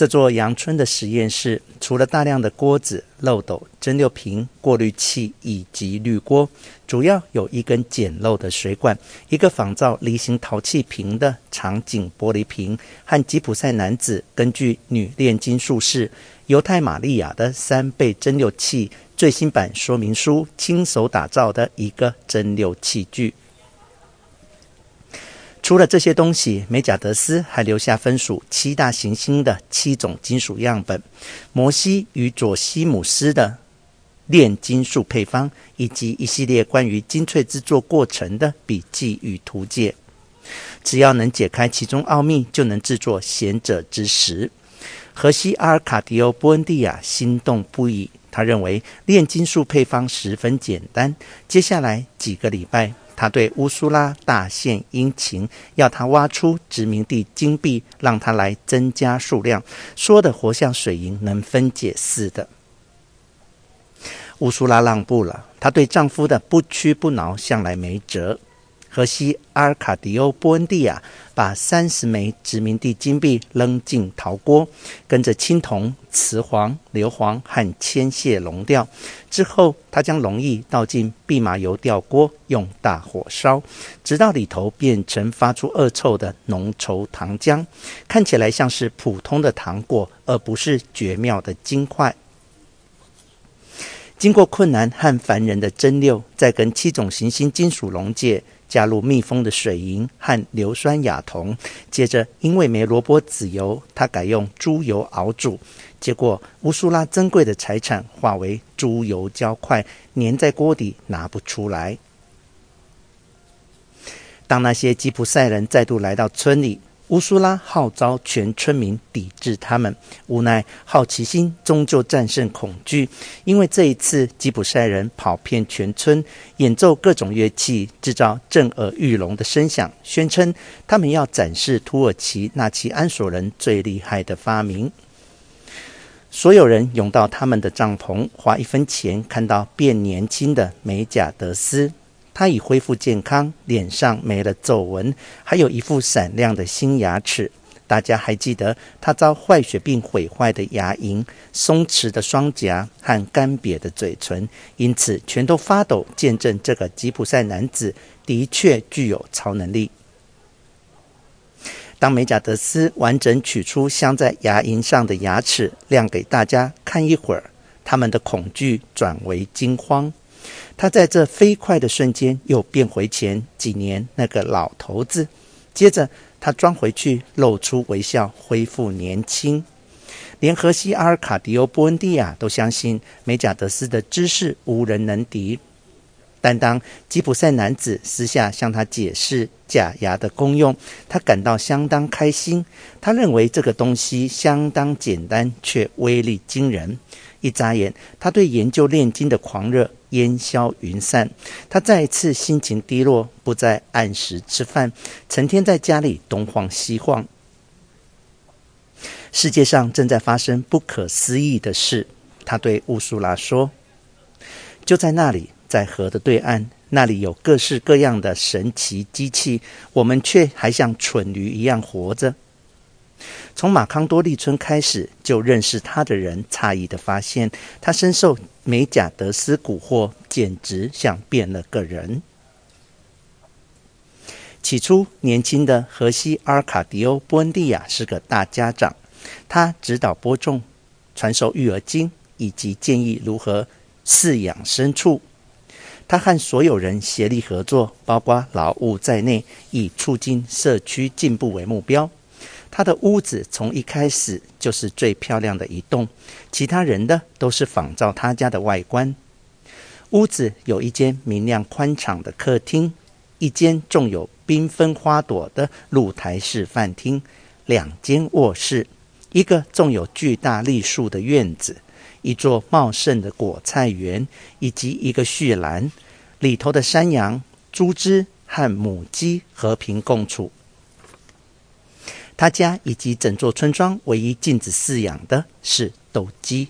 这座阳春的实验室，除了大量的锅子、漏斗、蒸馏瓶、过滤器以及滤锅，主要有一根简陋的水管，一个仿造梨形陶器瓶的长颈玻璃瓶，和吉普赛男子根据女炼金术士犹太玛利亚的三倍蒸馏器最新版说明书亲手打造的一个蒸馏器具。除了这些东西，美贾德斯还留下分属七大行星的七种金属样本，摩西与佐西姆斯的炼金术配方，以及一系列关于精粹制作过程的笔记与图解。只要能解开其中奥秘，就能制作贤者之石。荷西阿尔卡迪欧·波恩蒂亚心动不已，他认为炼金术配方十分简单。接下来几个礼拜。他对乌苏拉大献殷勤，要他挖出殖民地金币，让他来增加数量，说得活像水银能分解似的。乌苏拉让步了，她对丈夫的不屈不挠向来没辙。荷西阿尔卡迪欧·波恩蒂亚把三十枚殖民地金币扔进陶锅，跟着青铜、瓷黄、硫磺和铅屑熔掉。之后，他将溶液倒进蓖麻油吊锅，用大火烧，直到里头变成发出恶臭的浓稠糖浆，看起来像是普通的糖果，而不是绝妙的金块。经过困难和烦人的蒸馏，再跟七种行星金属溶解。加入密封的水银和硫酸亚铜，接着因为没萝卜籽油，他改用猪油熬煮，结果乌苏拉珍贵的财产化为猪油胶块，粘在锅底拿不出来。当那些吉普赛人再度来到村里。乌苏拉号召全村民抵制他们，无奈好奇心终究战胜恐惧。因为这一次，吉普赛人跑遍全村，演奏各种乐器，制造震耳欲聋的声响，宣称他们要展示土耳其纳奇安索人最厉害的发明。所有人涌到他们的帐篷，花一分钱看到变年轻的美贾德斯。他已恢复健康，脸上没了皱纹，还有一副闪亮的新牙齿。大家还记得他遭坏血病毁坏的牙龈、松弛的双颊和干瘪的嘴唇，因此全都发抖，见证这个吉普赛男子的确具有超能力。当美贾德斯完整取出镶在牙龈上的牙齿，亮给大家看一会儿，他们的恐惧转为惊慌。他在这飞快的瞬间又变回前几年那个老头子，接着他装回去，露出微笑，恢复年轻。连荷西阿尔卡迪欧·波恩蒂亚都相信美贾德斯的知识无人能敌。但当吉普赛男子私下向他解释假牙的功用，他感到相当开心。他认为这个东西相当简单，却威力惊人。一眨眼，他对研究炼金的狂热烟消云散。他再一次心情低落，不再按时吃饭，成天在家里东晃西晃。世界上正在发生不可思议的事，他对乌苏拉说：“就在那里，在河的对岸，那里有各式各样的神奇机器，我们却还像蠢驴一样活着。”从马康多利村开始就认识他的人诧异地发现，他深受美贾德斯蛊惑，简直像变了个人。起初，年轻的荷西阿尔卡迪欧·波恩蒂亚是个大家长，他指导播种、传授育儿经，以及建议如何饲养牲畜。他和所有人协力合作，包括劳务在内，以促进社区进步为目标。他的屋子从一开始就是最漂亮的一栋，其他人的都是仿照他家的外观。屋子有一间明亮宽敞的客厅，一间种有缤纷花朵的露台式饭厅，两间卧室，一个种有巨大栗树的院子，一座茂盛的果菜园，以及一个畜栏，里头的山羊、猪只和母鸡和平共处。他家以及整座村庄唯一禁止饲养的是斗鸡。